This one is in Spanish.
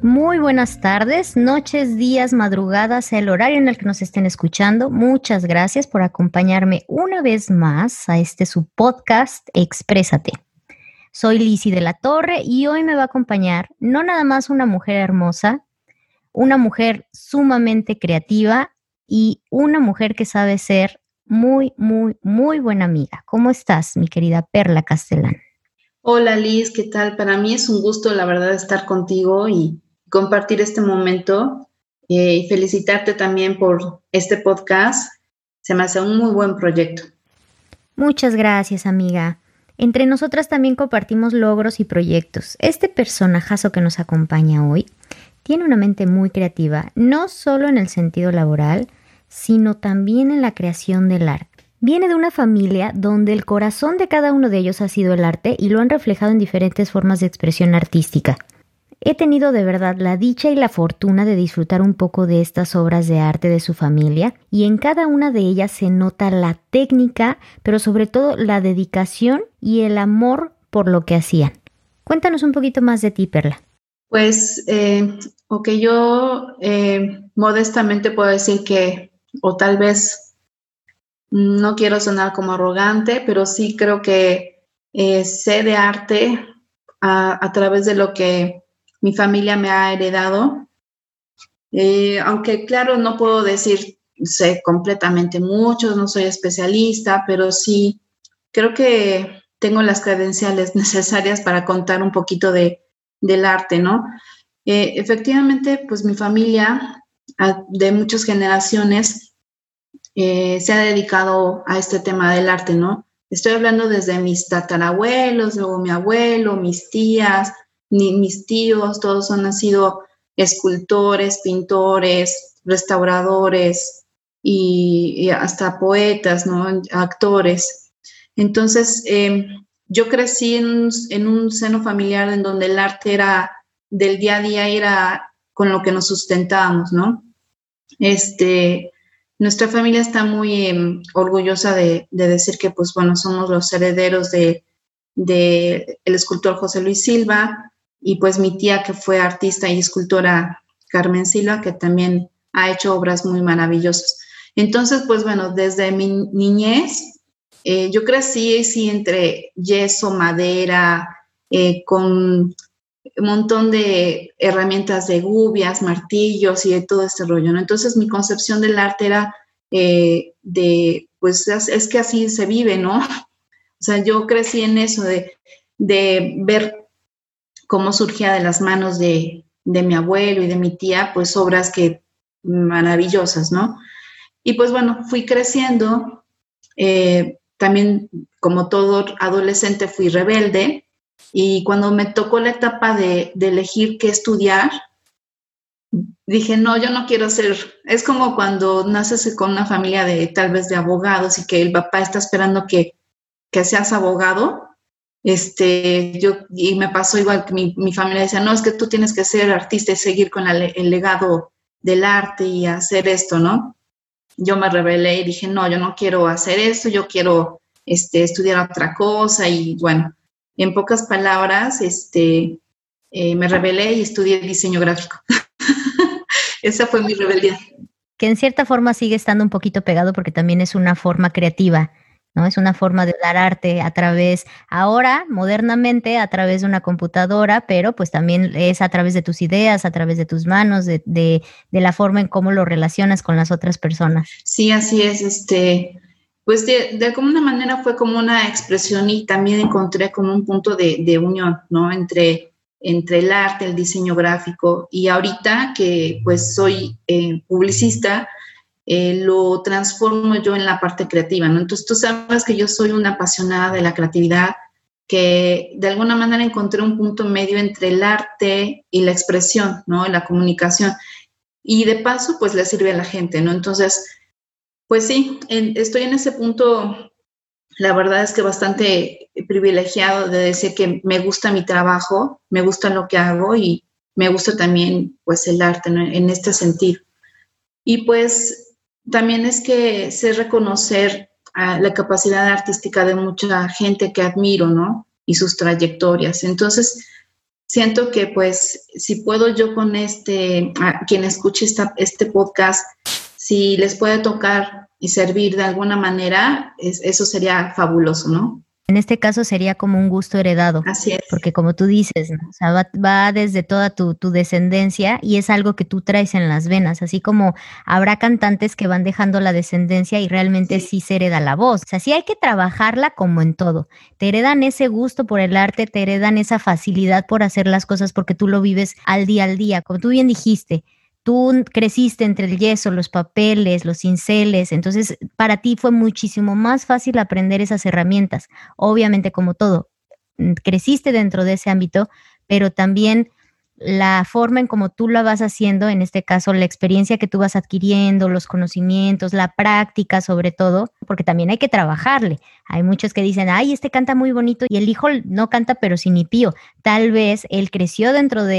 Muy buenas tardes, noches, días, madrugadas, el horario en el que nos estén escuchando. Muchas gracias por acompañarme una vez más a este su podcast Exprésate. Soy Lisi de la Torre y hoy me va a acompañar no nada más una mujer hermosa, una mujer sumamente creativa y una mujer que sabe ser muy, muy, muy buena amiga. ¿Cómo estás, mi querida Perla Castellán? Hola Liz, ¿qué tal? Para mí es un gusto, la verdad, estar contigo y compartir este momento eh, y felicitarte también por este podcast. Se me hace un muy buen proyecto. Muchas gracias, amiga. Entre nosotras también compartimos logros y proyectos. Este personajazo que nos acompaña hoy tiene una mente muy creativa, no solo en el sentido laboral, sino también en la creación del arte. Viene de una familia donde el corazón de cada uno de ellos ha sido el arte y lo han reflejado en diferentes formas de expresión artística. He tenido de verdad la dicha y la fortuna de disfrutar un poco de estas obras de arte de su familia y en cada una de ellas se nota la técnica, pero sobre todo la dedicación y el amor por lo que hacían. Cuéntanos un poquito más de ti, Perla. Pues, eh, ok, yo eh, modestamente puedo decir que, o tal vez no quiero sonar como arrogante, pero sí creo que eh, sé de arte a, través de lo que mi familia me ha heredado. Eh, aunque claro, no puedo decir sé completamente mucho, no soy especialista, pero sí creo que tengo las credenciales necesarias para contar un poquito de, del arte, ¿no? Eh, efectivamente, pues mi familia de muchas generaciones eh, se ha dedicado a este tema del arte, ¿no? Estoy hablando desde mis tatarabuelos, luego mi abuelo, mis tías, mis tíos, todos han sido escultores, pintores, restauradores y, hasta poetas, ¿no? Actores. Entonces, em, yo crecí en un, seno familiar en donde el arte era del día a día, era con lo que nos sustentábamos, ¿no? Este, nuestra familia está muy em, orgullosa de, decir que, pues bueno, somos los herederos de, el escultor José Luis Silva, y pues mi tía que fue artista y escultora Carmen Silva, que también ha hecho obras muy maravillosas. Entonces, pues bueno, desde mi niñez, eh, yo crecí sí, entre yeso, madera, eh, con un montón de herramientas de gubias, martillos y de todo este rollo, ¿no? Entonces mi concepción del arte era eh, de, pues es, que así se vive, ¿no? O sea, yo crecí en eso de, de ver cómo surgía de las manos de, mi abuelo y de mi tía, pues obras que maravillosas, ¿no? Y pues bueno, fui creciendo, eh, también como todo adolescente fui rebelde y cuando me tocó la etapa de, elegir qué estudiar, dije, no, yo no quiero ser, es como cuando naces con una familia de tal vez de abogados y que el papá está esperando que, que seas abogado este, yo, y me pasó igual que mi, mi, familia decía, no, es que tú tienes que ser artista y seguir con el legado del arte y hacer esto, ¿no? Yo me rebelé y dije, no, yo no quiero hacer esto, yo quiero este, estudiar otra cosa y bueno, en pocas palabras, este, eh, me rebelé y estudié diseño gráfico. Esa fue mi rebeldía. Que en cierta forma sigue estando un poquito pegado porque también es una forma creativa ¿no? Es una forma de dar arte a través, ahora, modernamente, a través de una computadora, pero pues también es a través de tus ideas, a través de tus manos, de, de, la forma en cómo lo relacionas con las otras personas. Sí, así es, este, pues de, de alguna manera fue como una expresión y también encontré como un punto de, de unión, ¿no? Entre, entre el arte, el diseño gráfico y ahorita que pues soy eh, publicista, eh, lo transformo yo en la parte creativa, ¿no? Entonces tú sabes que yo soy una apasionada de la creatividad, que de alguna manera encontré un punto medio entre el arte y la expresión, ¿no? La comunicación. Y de paso, pues le sirve a la gente, ¿no? Entonces, pues sí, estoy en ese punto, la verdad es que bastante privilegiado de decir que me gusta mi trabajo, me gusta lo que hago y me gusta también, pues, el arte, ¿no? En este sentido. Y pues también es que sé reconocer ah, la capacidad artística de mucha gente que admiro, ¿no? Y sus trayectorias. Entonces, siento que pues si puedo yo con este, a quien escuche esta, este podcast, si les puede tocar y servir de alguna manera, eso sería fabuloso, ¿no? En este caso sería como un gusto heredado. Así es. Porque como tú dices, o sea, va, desde toda tu, tu, descendencia y es algo que tú traes en las venas, así como habrá cantantes que van dejando la descendencia y realmente sí, se hereda la voz. O sea, sí hay que trabajarla como en todo. Te heredan ese gusto por el arte, te heredan esa facilidad por hacer las cosas porque tú lo vives al día al día. Como tú bien dijiste, tú creciste entre el yeso, los papeles, los cinceles, entonces para ti fue muchísimo más fácil aprender esas herramientas. Obviamente, como todo, mm, creciste dentro de ese ámbito, pero también la forma en cómo tú lo vas haciendo, en este caso la experiencia que tú vas adquiriendo, los conocimientos, la práctica sobre todo, porque también hay que trabajarle. Hay muchos que dicen, ay, este canta muy bonito y el hijo no canta pero sin ni pío. Tal vez él creció dentro de